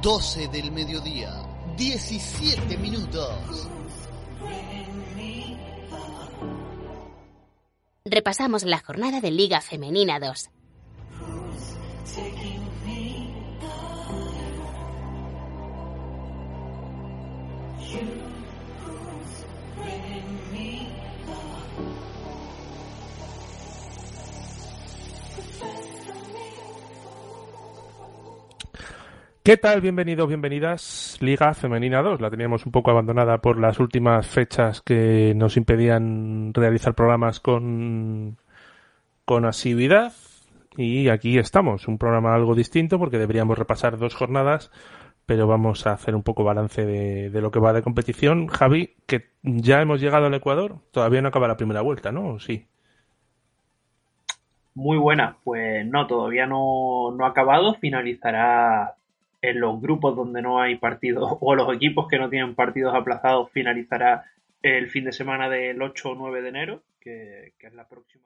12 del mediodía, 17 minutos. Repasamos la jornada de Liga Femenina 2. ¿Qué tal? Bienvenidos, bienvenidas. Liga Femenina 2. La teníamos un poco abandonada por las últimas fechas que nos impedían realizar programas con, con asiduidad. Y aquí estamos, un programa algo distinto porque deberíamos repasar dos jornadas, pero vamos a hacer un poco balance de, lo que va de competición. Javi, que ya hemos llegado al Ecuador, todavía no acaba la primera vuelta, ¿no? Sí. Muy buena, pues no, todavía no, no ha acabado, finalizará en los grupos donde no hay partidos o los equipos que no tienen partidos aplazados finalizará el fin de semana del 8 o 9 de enero, que, que es la próxima.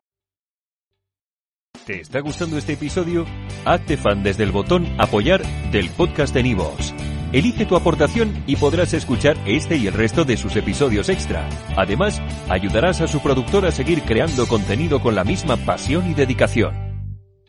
¿Te está gustando este episodio? Hazte fan desde el botón apoyar del podcast de Nivos. Elige tu aportación y podrás escuchar este y el resto de sus episodios extra. Además, ayudarás a su productor a seguir creando contenido con la misma pasión y dedicación.